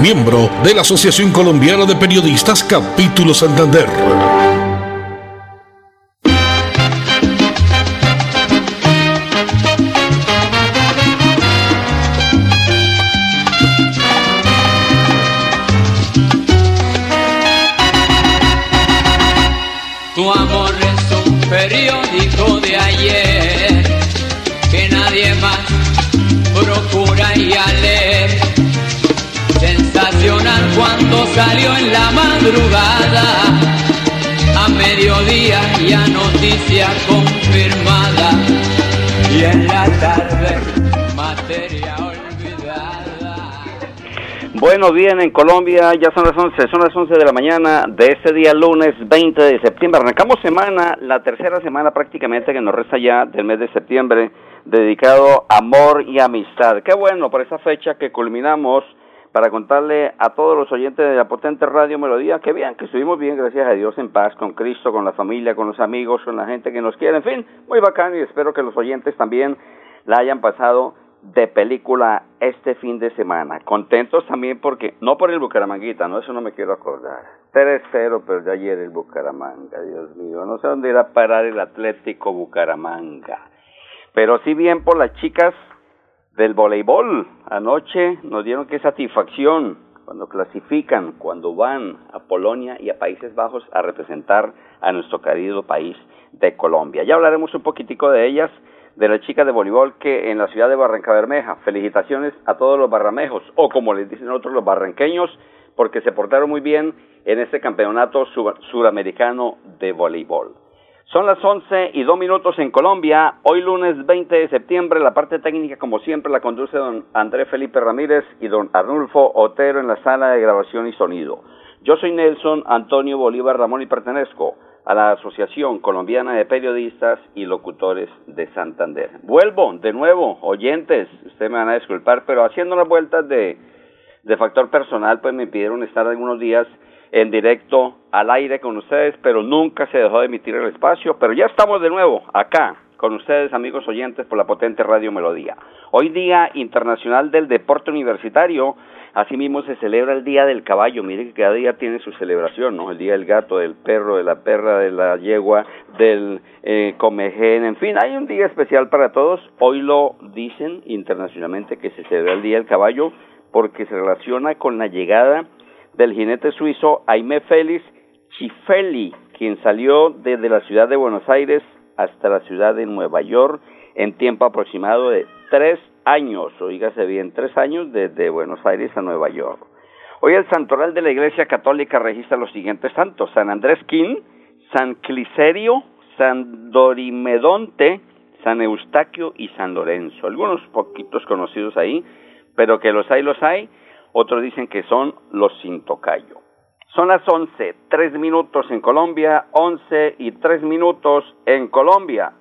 miembro de la Asociación Colombiana de Periodistas Capítulo Santander. Salió en la madrugada, a mediodía ya noticia confirmada, y en la tarde materia olvidada. Bueno, bien, en Colombia ya son las 11, son las 11 de la mañana de este día lunes 20 de septiembre. Arrancamos semana, la tercera semana prácticamente que nos resta ya del mes de septiembre, dedicado a amor y amistad. Qué bueno por esa fecha que culminamos para contarle a todos los oyentes de la potente radio Melodía que vean que estuvimos bien, gracias a Dios, en paz, con Cristo, con la familia, con los amigos, con la gente que nos quiere, en fin, muy bacán y espero que los oyentes también la hayan pasado de película este fin de semana. Contentos también porque, no por el Bucaramanguita, no, eso no me quiero acordar. 3-0, pero de ayer el Bucaramanga, Dios mío, no sé dónde irá a parar el Atlético Bucaramanga. Pero sí bien por las chicas del voleibol. Anoche nos dieron qué satisfacción cuando clasifican, cuando van a Polonia y a Países Bajos a representar a nuestro querido país de Colombia. Ya hablaremos un poquitico de ellas, de las chicas de voleibol que en la ciudad de Barranca Bermeja. Felicitaciones a todos los barramejos, o como les dicen otros, los barranqueños, porque se portaron muy bien en este campeonato suramericano de voleibol. Son las 11 y 2 minutos en Colombia. Hoy lunes 20 de septiembre, la parte técnica, como siempre, la conduce don Andrés Felipe Ramírez y don Arnulfo Otero en la sala de grabación y sonido. Yo soy Nelson Antonio Bolívar Ramón y pertenezco a la Asociación Colombiana de Periodistas y Locutores de Santander. Vuelvo de nuevo, oyentes, ustedes me van a disculpar, pero haciendo las vueltas de, de factor personal, pues me pidieron estar algunos días en directo al aire con ustedes, pero nunca se dejó de emitir el espacio, pero ya estamos de nuevo acá con ustedes, amigos oyentes, por la potente Radio Melodía. Hoy Día Internacional del Deporte Universitario, asimismo se celebra el Día del Caballo, mire que cada día tiene su celebración, ¿no? El Día del Gato, del Perro, de la Perra, de la Yegua, del eh, Comején, en fin, hay un día especial para todos. Hoy lo dicen internacionalmente que se celebra el Día del Caballo porque se relaciona con la llegada del jinete suizo Aimé Félix Chifeli, quien salió desde la ciudad de Buenos Aires hasta la ciudad de Nueva York en tiempo aproximado de tres años, oígase bien, tres años desde Buenos Aires a Nueva York. Hoy el santoral de la Iglesia Católica registra los siguientes santos, San Andrés Quín, San Cliserio, San Dorimedonte, San Eustaquio y San Lorenzo. Algunos poquitos conocidos ahí, pero que los hay, los hay otros dicen que son los sin tocayo. Son las 11, 3 minutos en Colombia, 11 y 3 minutos en Colombia.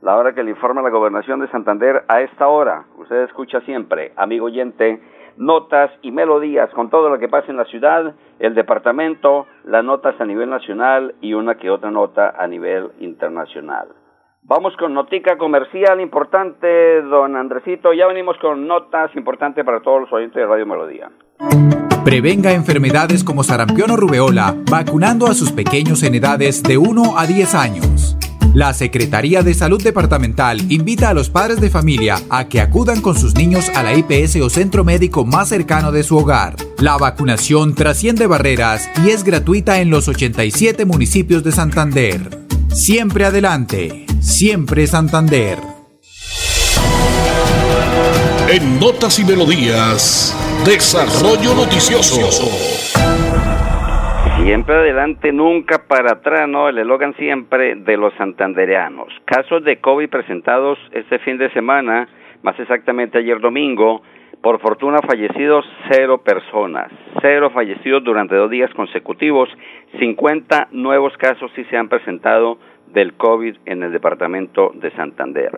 La hora que le informa la gobernación de Santander a esta hora. Usted escucha siempre, amigo oyente, notas y melodías con todo lo que pasa en la ciudad, el departamento, las notas a nivel nacional y una que otra nota a nivel internacional. Vamos con notica comercial importante, don Andresito. Ya venimos con notas importantes para todos los oyentes de Radio Melodía. Prevenga enfermedades como sarampión o rubeola vacunando a sus pequeños en edades de 1 a 10 años. La Secretaría de Salud Departamental invita a los padres de familia a que acudan con sus niños a la IPS o centro médico más cercano de su hogar. La vacunación trasciende barreras y es gratuita en los 87 municipios de Santander. Siempre adelante, siempre Santander. En Notas y Melodías, Desarrollo Noticioso. Siempre adelante, nunca para atrás, ¿no? El eslogan siempre de los santandereanos. Casos de COVID presentados este fin de semana, más exactamente ayer domingo. Por fortuna fallecidos cero personas, cero fallecidos durante dos días consecutivos, 50 nuevos casos sí se han presentado del COVID en el departamento de Santander.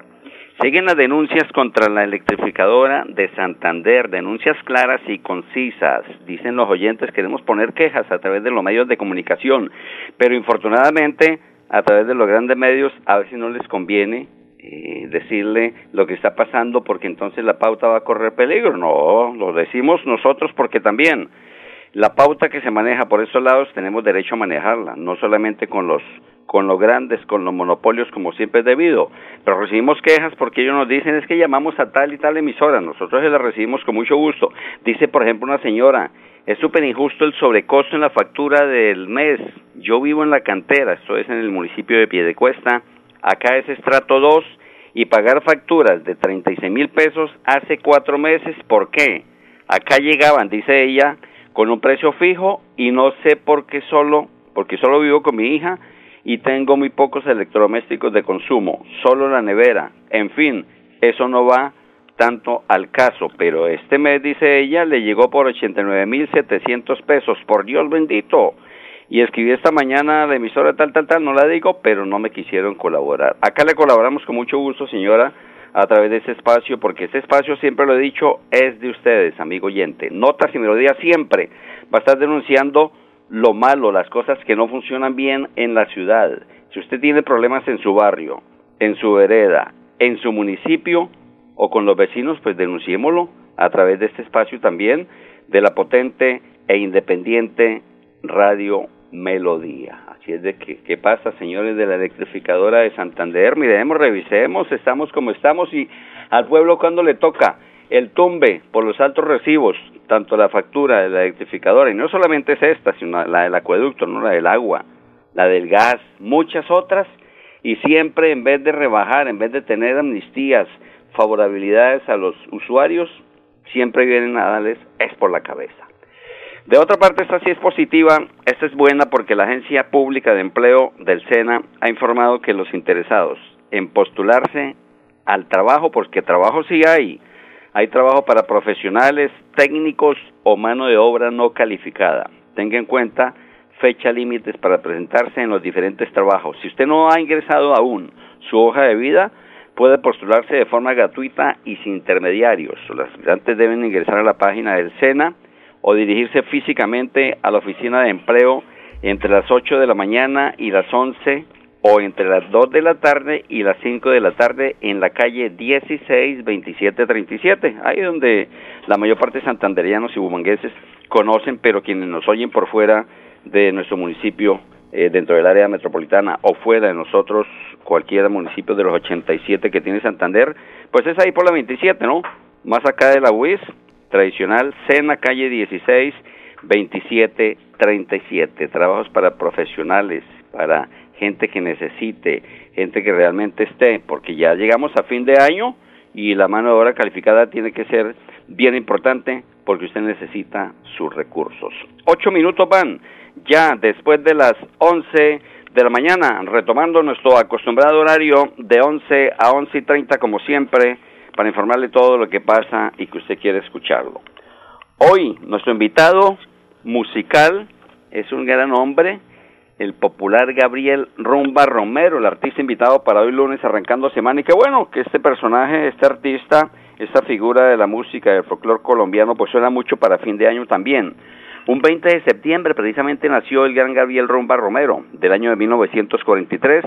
Siguen las denuncias contra la electrificadora de Santander, denuncias claras y concisas. Dicen los oyentes, queremos poner quejas a través de los medios de comunicación, pero infortunadamente a través de los grandes medios a veces no les conviene eh, decirle lo que está pasando porque entonces la pauta va a correr peligro. No, lo decimos nosotros porque también la pauta que se maneja por esos lados tenemos derecho a manejarla, no solamente con los con los grandes, con los monopolios como siempre es debido, pero recibimos quejas porque ellos nos dicen es que llamamos a tal y tal emisora, nosotros se la recibimos con mucho gusto. Dice, por ejemplo, una señora, es súper injusto el sobrecosto en la factura del mes. Yo vivo en la cantera, esto es en el municipio de Piedecuesta, acá es estrato 2 y pagar facturas de 36 mil pesos hace cuatro meses, ¿por qué? Acá llegaban, dice ella, con un precio fijo y no sé por qué solo, porque solo vivo con mi hija y tengo muy pocos electrodomésticos de consumo, solo la nevera. En fin, eso no va tanto al caso, pero este mes, dice ella, le llegó por 89.700 pesos, por Dios bendito. Y escribí esta mañana a la emisora tal, tal, tal, no la digo, pero no me quisieron colaborar. Acá le colaboramos con mucho gusto, señora, a través de ese espacio, porque este espacio, siempre lo he dicho, es de ustedes, amigo oyente. Notas y melodías siempre va a estar denunciando lo malo, las cosas que no funcionan bien en la ciudad. Si usted tiene problemas en su barrio, en su vereda, en su municipio o con los vecinos, pues denunciémoslo a través de este espacio también de la potente e independiente Radio Melodía. Así es de ¿qué pasa, señores de la electrificadora de Santander? Miremos, revisemos, estamos como estamos y al pueblo cuando le toca el tumbe por los altos recibos, tanto la factura de la electrificadora, y no solamente es esta, sino la del acueducto, no la del agua, la del gas, muchas otras, y siempre en vez de rebajar, en vez de tener amnistías, favorabilidades a los usuarios, siempre vienen a darles es por la cabeza. De otra parte, esta sí es positiva, esta es buena porque la Agencia Pública de Empleo del SENA ha informado que los interesados en postularse al trabajo, porque trabajo sí hay, hay trabajo para profesionales, técnicos o mano de obra no calificada. Tenga en cuenta fecha límites para presentarse en los diferentes trabajos. Si usted no ha ingresado aún su hoja de vida, puede postularse de forma gratuita y sin intermediarios. Los aspirantes deben ingresar a la página del SENA o dirigirse físicamente a la oficina de empleo entre las 8 de la mañana y las 11 o entre las 2 de la tarde y las 5 de la tarde en la calle 16 27 37, ahí donde la mayor parte de santanderianos y bumangueses conocen, pero quienes nos oyen por fuera de nuestro municipio, eh, dentro del área metropolitana o fuera de nosotros, cualquier municipio de los 87 que tiene Santander, pues es ahí por la 27, ¿no? Más acá de la UIS, tradicional, Sena, calle 16 27 37, trabajos para profesionales, para gente que necesite, gente que realmente esté, porque ya llegamos a fin de año y la mano de obra calificada tiene que ser bien importante porque usted necesita sus recursos. Ocho minutos van ya después de las once de la mañana, retomando nuestro acostumbrado horario de once a once y treinta como siempre, para informarle todo lo que pasa y que usted quiere escucharlo. Hoy nuestro invitado musical es un gran hombre, el popular Gabriel Rumba Romero, el artista invitado para hoy lunes arrancando semana. Y qué bueno que este personaje, este artista, esta figura de la música del folclore colombiano, pues suena mucho para fin de año también. Un 20 de septiembre precisamente nació el gran Gabriel Rumba Romero, del año de 1943,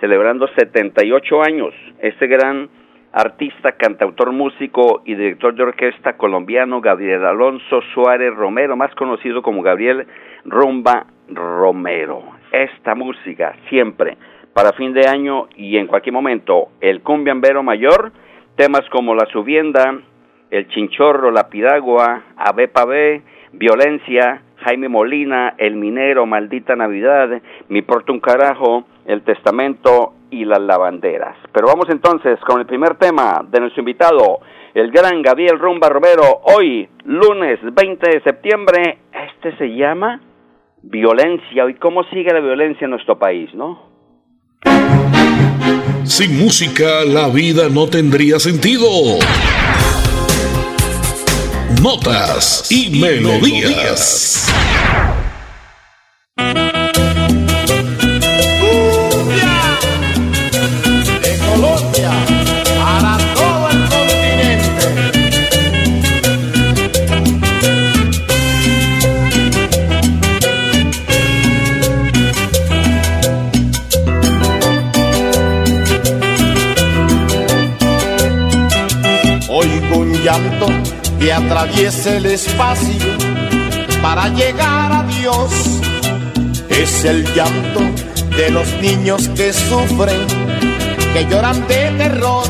celebrando 78 años. Este gran artista, cantautor, músico y director de orquesta colombiano Gabriel Alonso Suárez Romero, más conocido como Gabriel Rumba Romero. Esta música siempre para fin de año y en cualquier momento el cumbiambero mayor, temas como La Subienda, El Chinchorro, La Piragua, Ave Pavé, Violencia, Jaime Molina, El Minero, Maldita Navidad, Mi Porto un Carajo, El Testamento y Las Lavanderas. Pero vamos entonces con el primer tema de nuestro invitado, el gran Gabriel Rumba Romero, hoy, lunes 20 de septiembre. Este se llama violencia. ¿Y cómo sigue la violencia en nuestro país, no? Sin música la vida no tendría sentido. Notas y, melodías. Atraviese el espacio para llegar a Dios. Es el llanto de los niños que sufren, que lloran de terror.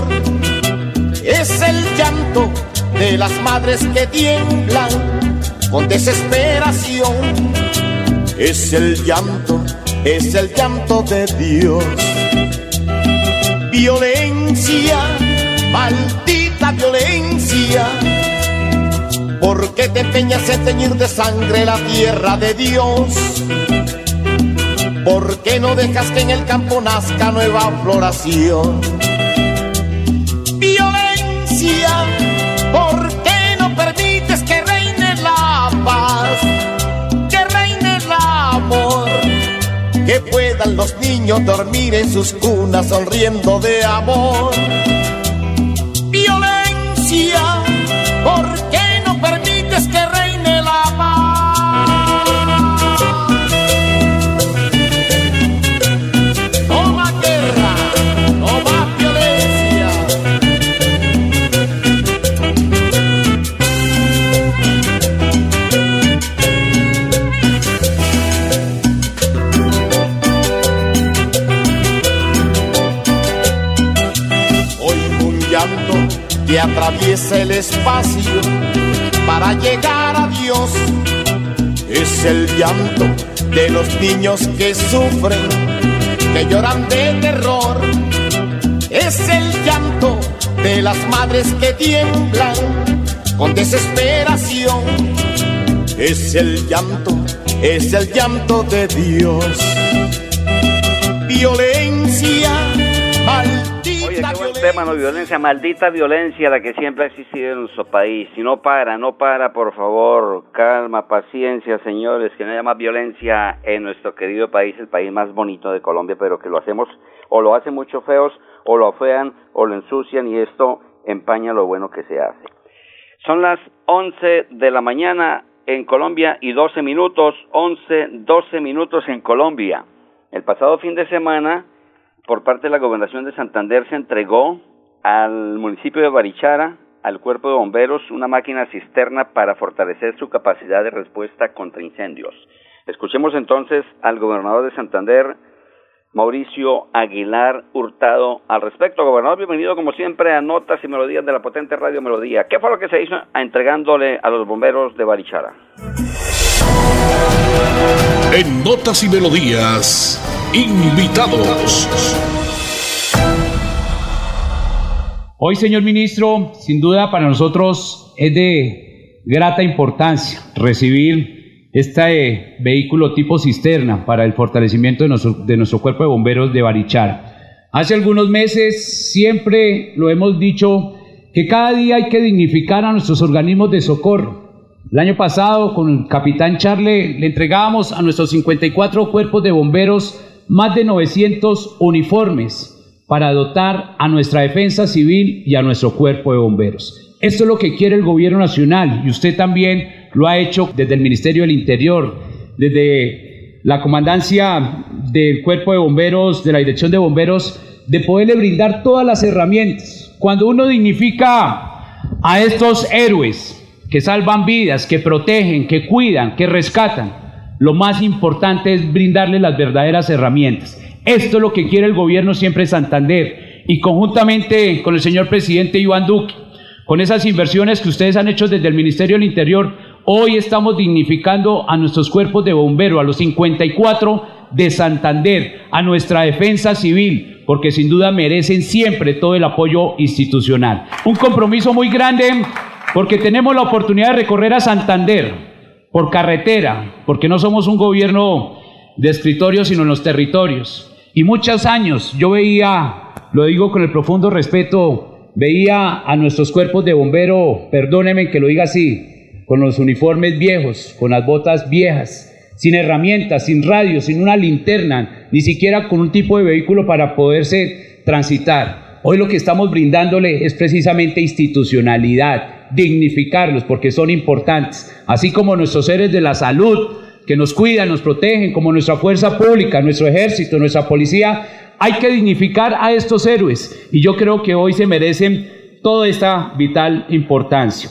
Es el llanto de las madres que tiemblan con desesperación. Es el llanto, es el llanto de Dios. Violencia, maldita violencia ¿Por qué te empeñas en teñir de sangre la tierra de Dios? ¿Por qué no dejas que en el campo nazca nueva floración? Violencia, ¿por qué no permites que reine la paz? Que reine el amor. Que puedan los niños dormir en sus cunas sonriendo de amor. Atraviesa el espacio para llegar a Dios. Es el llanto de los niños que sufren, que lloran de terror. Es el llanto de las madres que tiemblan con desesperación. Es el llanto, es el llanto de Dios. Violencia, mal tema, no violencia, maldita violencia la que siempre ha existido en nuestro país. Si no para, no para, por favor, calma, paciencia, señores, que no haya más violencia en nuestro querido país, el país más bonito de Colombia, pero que lo hacemos o lo hacen mucho feos, o lo fean, o lo ensucian, y esto empaña lo bueno que se hace. Son las 11 de la mañana en Colombia y 12 minutos, 11, 12 minutos en Colombia. El pasado fin de semana por parte de la Gobernación de Santander se entregó al municipio de Barichara, al cuerpo de bomberos, una máquina cisterna para fortalecer su capacidad de respuesta contra incendios. Escuchemos entonces al gobernador de Santander, Mauricio Aguilar Hurtado, al respecto. Gobernador, bienvenido como siempre a Notas y Melodías de la potente Radio Melodía. ¿Qué fue lo que se hizo entregándole a los bomberos de Barichara? En Notas y Melodías, invitados. Hoy, señor ministro, sin duda para nosotros es de grata importancia recibir este vehículo tipo cisterna para el fortalecimiento de nuestro, de nuestro cuerpo de bomberos de Barichara. Hace algunos meses siempre lo hemos dicho que cada día hay que dignificar a nuestros organismos de socorro el año pasado con el capitán Charle le entregábamos a nuestros 54 cuerpos de bomberos más de 900 uniformes para dotar a nuestra defensa civil y a nuestro cuerpo de bomberos. Esto es lo que quiere el gobierno nacional y usted también lo ha hecho desde el Ministerio del Interior, desde la comandancia del cuerpo de bomberos, de la dirección de bomberos, de poderle brindar todas las herramientas. Cuando uno dignifica a estos héroes, que salvan vidas, que protegen, que cuidan, que rescatan. Lo más importante es brindarles las verdaderas herramientas. Esto es lo que quiere el gobierno siempre de Santander y conjuntamente con el señor presidente Iván Duque, con esas inversiones que ustedes han hecho desde el Ministerio del Interior, hoy estamos dignificando a nuestros cuerpos de bomberos, a los 54 de Santander, a nuestra defensa civil, porque sin duda merecen siempre todo el apoyo institucional. Un compromiso muy grande porque tenemos la oportunidad de recorrer a Santander, por carretera, porque no somos un gobierno de escritorio, sino en los territorios. Y muchos años yo veía, lo digo con el profundo respeto, veía a nuestros cuerpos de bombero, perdónenme que lo diga así, con los uniformes viejos, con las botas viejas, sin herramientas, sin radio, sin una linterna, ni siquiera con un tipo de vehículo para poderse transitar. Hoy lo que estamos brindándole es precisamente institucionalidad, dignificarlos porque son importantes, así como nuestros seres de la salud que nos cuidan, nos protegen, como nuestra fuerza pública, nuestro ejército, nuestra policía. Hay que dignificar a estos héroes y yo creo que hoy se merecen toda esta vital importancia.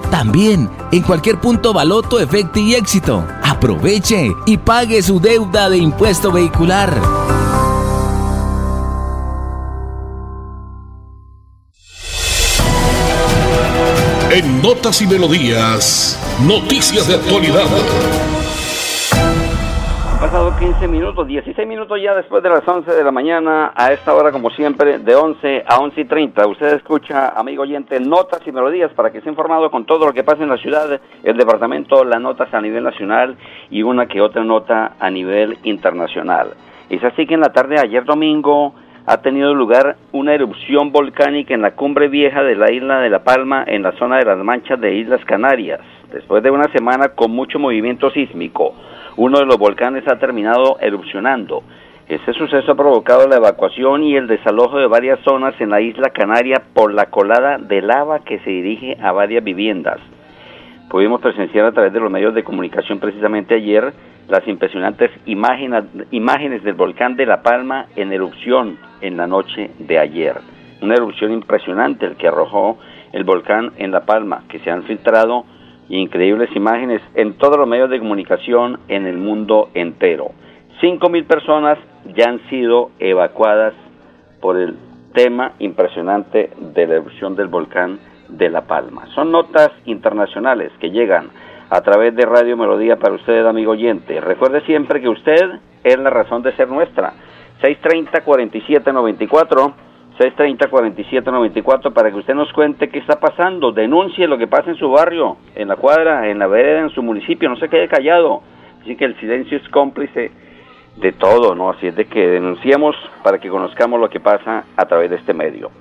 También en cualquier punto Baloto, Efecto y Éxito. Aproveche y pague su deuda de impuesto vehicular. En Notas y Melodías, noticias de actualidad pasado 15 minutos, 16 minutos ya después de las 11 de la mañana, a esta hora como siempre, de 11 a 11 y 30. Usted escucha, amigo oyente, notas y melodías para que esté informado con todo lo que pasa en la ciudad, el departamento, las notas a nivel nacional y una que otra nota a nivel internacional. Es así que en la tarde de ayer domingo ha tenido lugar una erupción volcánica en la cumbre vieja de la isla de La Palma, en la zona de las manchas de Islas Canarias, después de una semana con mucho movimiento sísmico uno de los volcanes ha terminado erupcionando. Este suceso ha provocado la evacuación y el desalojo de varias zonas en la isla Canaria por la colada de lava que se dirige a varias viviendas. Pudimos presenciar a través de los medios de comunicación precisamente ayer las impresionantes imágenes, imágenes del volcán de La Palma en erupción en la noche de ayer. Una erupción impresionante el que arrojó el volcán en La Palma, que se han filtrado increíbles imágenes en todos los medios de comunicación en el mundo entero. Cinco mil personas ya han sido evacuadas por el tema impresionante de la erupción del volcán de La Palma. Son notas internacionales que llegan a través de Radio Melodía para usted, amigo oyente. Recuerde siempre que usted es la razón de ser nuestra. 630 4794 630-4794 para que usted nos cuente qué está pasando, denuncie lo que pasa en su barrio, en la cuadra, en la vereda, en su municipio, no se quede callado. Así que el silencio es cómplice de todo, ¿no? Así es de que denunciemos para que conozcamos lo que pasa a través de este medio.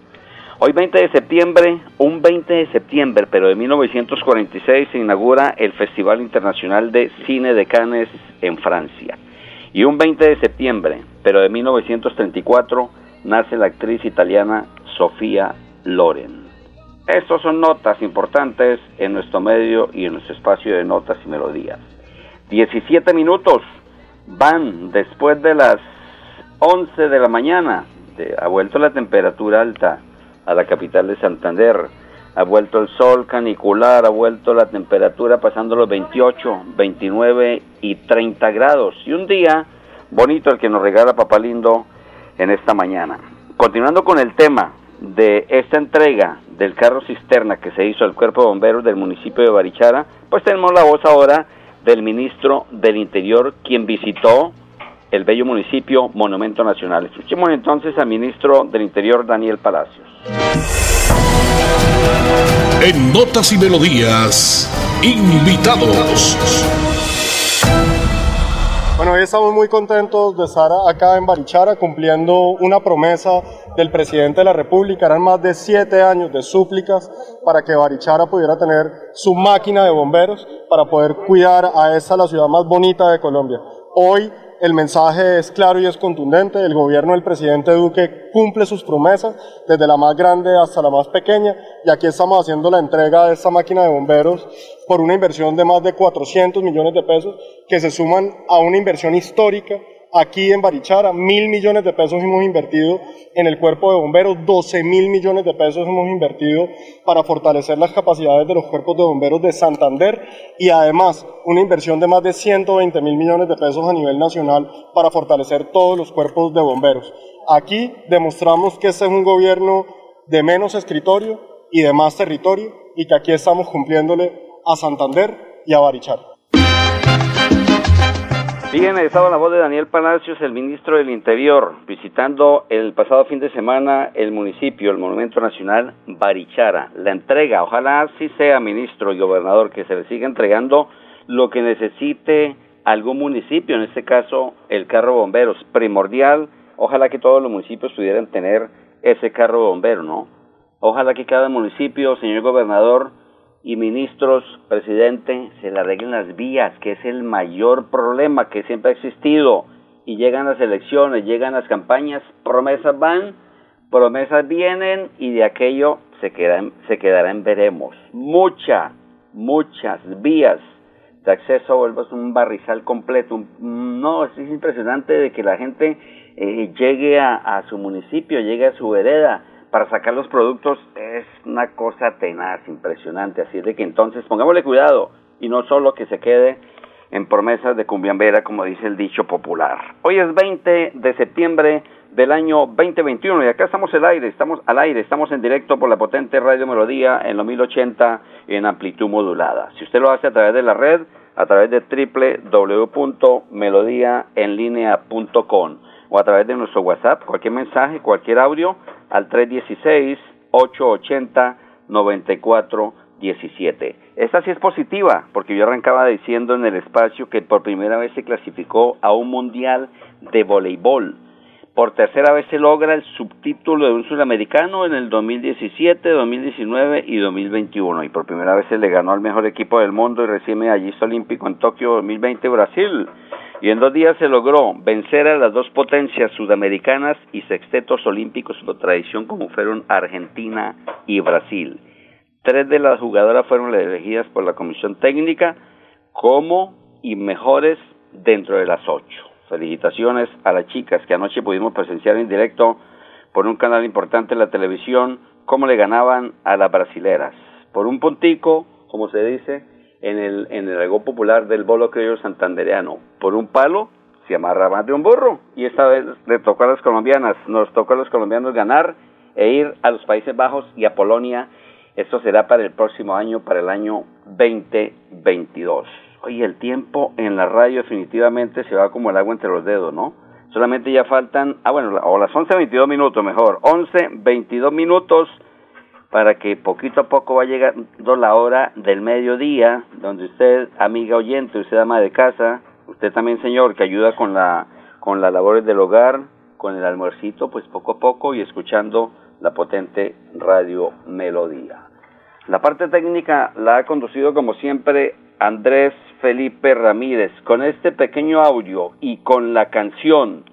Hoy 20 de septiembre, un 20 de septiembre, pero de 1946 se inaugura el Festival Internacional de Cine de Cannes en Francia. Y un 20 de septiembre, pero de 1934 nace la actriz italiana Sofía Loren. Estos son notas importantes en nuestro medio y en nuestro espacio de notas y melodías. 17 minutos van después de las 11 de la mañana. ha vuelto la temperatura alta a la capital de Santander. Ha vuelto el sol canicular, ha vuelto la temperatura pasando los 28, 29 y 30 grados. Y un día bonito el que nos regala Papalindo en esta mañana. Continuando con el tema de esta entrega del carro cisterna que se hizo al cuerpo de bomberos del municipio de Barichara, pues tenemos la voz ahora del ministro del Interior, quien visitó el bello municipio Monumento Nacional. Escuchemos entonces al ministro del Interior, Daniel Palacios. En Notas y Melodías, invitados. Bueno, hoy estamos muy contentos de estar acá en Barichara cumpliendo una promesa del presidente de la República. Eran más de siete años de súplicas para que Barichara pudiera tener su máquina de bomberos para poder cuidar a esta la ciudad más bonita de Colombia. Hoy el mensaje es claro y es contundente. El gobierno del presidente Duque cumple sus promesas, desde la más grande hasta la más pequeña. Y aquí estamos haciendo la entrega de esta máquina de bomberos por una inversión de más de 400 millones de pesos, que se suman a una inversión histórica aquí en Barichara, mil millones de pesos hemos invertido en el cuerpo de bomberos, 12 mil millones de pesos hemos invertido para fortalecer las capacidades de los cuerpos de bomberos de Santander y además una inversión de más de 120 mil millones de pesos a nivel nacional para fortalecer todos los cuerpos de bomberos. Aquí demostramos que este es un gobierno de menos escritorio y de más territorio y que aquí estamos cumpliéndole a Santander y a Barichara. Bien, estaba la voz de Daniel Palacios, el ministro del Interior, visitando el pasado fin de semana el municipio, el Monumento Nacional Barichara. La entrega, ojalá sí sea ministro y gobernador, que se le siga entregando lo que necesite algún municipio, en este caso el carro bomberos, primordial. Ojalá que todos los municipios pudieran tener ese carro bombero, ¿no? Ojalá que cada municipio, señor gobernador, y ministros, presidente, se le arreglen las vías, que es el mayor problema que siempre ha existido. Y llegan las elecciones, llegan las campañas, promesas van, promesas vienen y de aquello se, queda, se quedará en veremos. Muchas, muchas vías de acceso vuelve un barrizal completo. No, es impresionante de que la gente eh, llegue a, a su municipio, llegue a su vereda para sacar los productos es una cosa tenaz, impresionante. Así es de que entonces pongámosle cuidado y no solo que se quede en promesas de cumbiambera, como dice el dicho popular. Hoy es 20 de septiembre del año 2021 y acá estamos al aire, estamos al aire, estamos en directo por la potente Radio Melodía en lo 1080 en amplitud modulada. Si usted lo hace a través de la red, a través de www.melodiaenlinea.com o a través de nuestro WhatsApp, cualquier mensaje, cualquier audio al 316-880-9417. Esta sí es positiva, porque yo arrancaba diciendo en el espacio que por primera vez se clasificó a un mundial de voleibol. Por tercera vez se logra el subtítulo de un sudamericano en el 2017, 2019 y 2021. Y por primera vez se le ganó al mejor equipo del mundo y recibe medallista olímpico en Tokio 2020 Brasil. Y en dos días se logró vencer a las dos potencias sudamericanas y sextetos olímpicos por tradición como fueron Argentina y Brasil. Tres de las jugadoras fueron elegidas por la comisión técnica como y mejores dentro de las ocho. Felicitaciones a las chicas que anoche pudimos presenciar en directo por un canal importante en la televisión cómo le ganaban a las brasileras. Por un puntico, como se dice, en el, en el algo popular del bolo criollo santandereano. Por un palo se amarra más de un burro. Y esta vez le tocó a las colombianas, nos tocó a los colombianos ganar e ir a los Países Bajos y a Polonia. Esto será para el próximo año, para el año 2022. Oye, el tiempo en la radio definitivamente se va como el agua entre los dedos, ¿no? Solamente ya faltan, ah bueno, o las 11.22 minutos mejor, 11.22 minutos para que poquito a poco va llegando la hora del mediodía, donde usted, amiga oyente, usted ama de casa, usted también señor que ayuda con la con las labores del hogar, con el almuercito, pues poco a poco y escuchando la potente radio Melodía. La parte técnica la ha conducido como siempre Andrés Felipe Ramírez con este pequeño audio y con la canción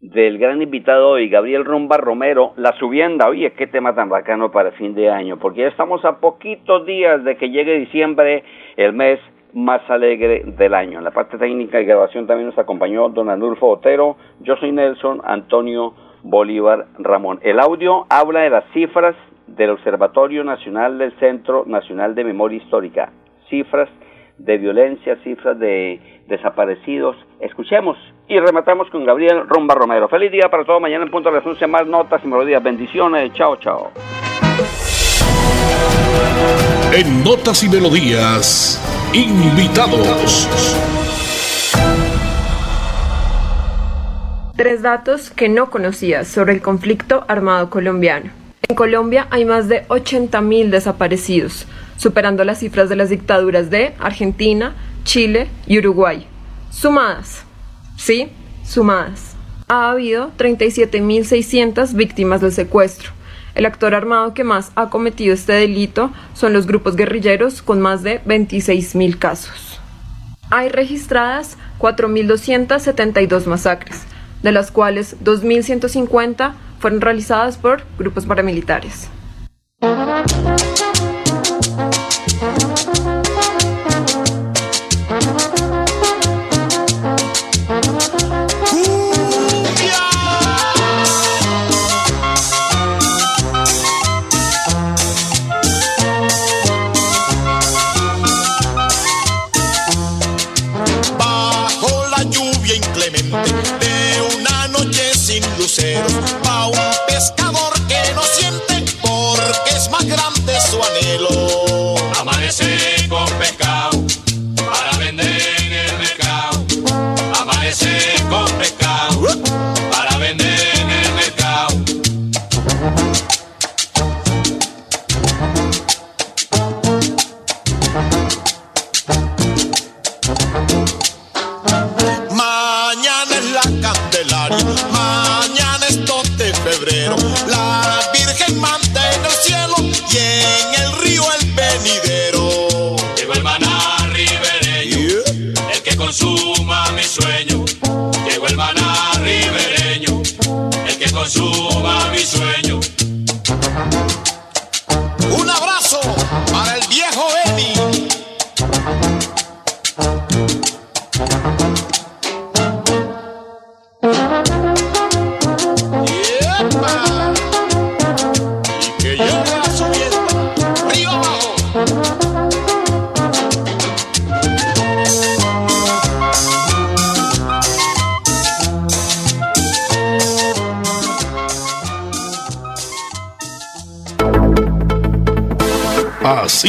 del gran invitado hoy, Gabriel Rumba Romero, La Subienda. Oye, qué tema tan bacano para fin de año, porque ya estamos a poquitos días de que llegue diciembre, el mes más alegre del año. En la parte técnica y grabación también nos acompañó don Anulfo Otero, yo soy Nelson Antonio Bolívar Ramón. El audio habla de las cifras del Observatorio Nacional del Centro Nacional de Memoria Histórica, cifras de violencia, cifras de desaparecidos. Escuchemos y rematamos con Gabriel Romba Romero. Feliz día para todos. Mañana en punto de las más notas y melodías. Bendiciones. Chao, chao. En Notas y Melodías, invitados. Tres datos que no conocías sobre el conflicto armado colombiano. En Colombia hay más de 80.000 desaparecidos, superando las cifras de las dictaduras de Argentina, Chile y Uruguay. Sumadas. Sí, sumadas. Ha habido 37.600 víctimas del secuestro. El actor armado que más ha cometido este delito son los grupos guerrilleros con más de 26.000 casos. Hay registradas 4.272 masacres, de las cuales 2.150 fueron realizadas por grupos paramilitares. de una noche sin luceros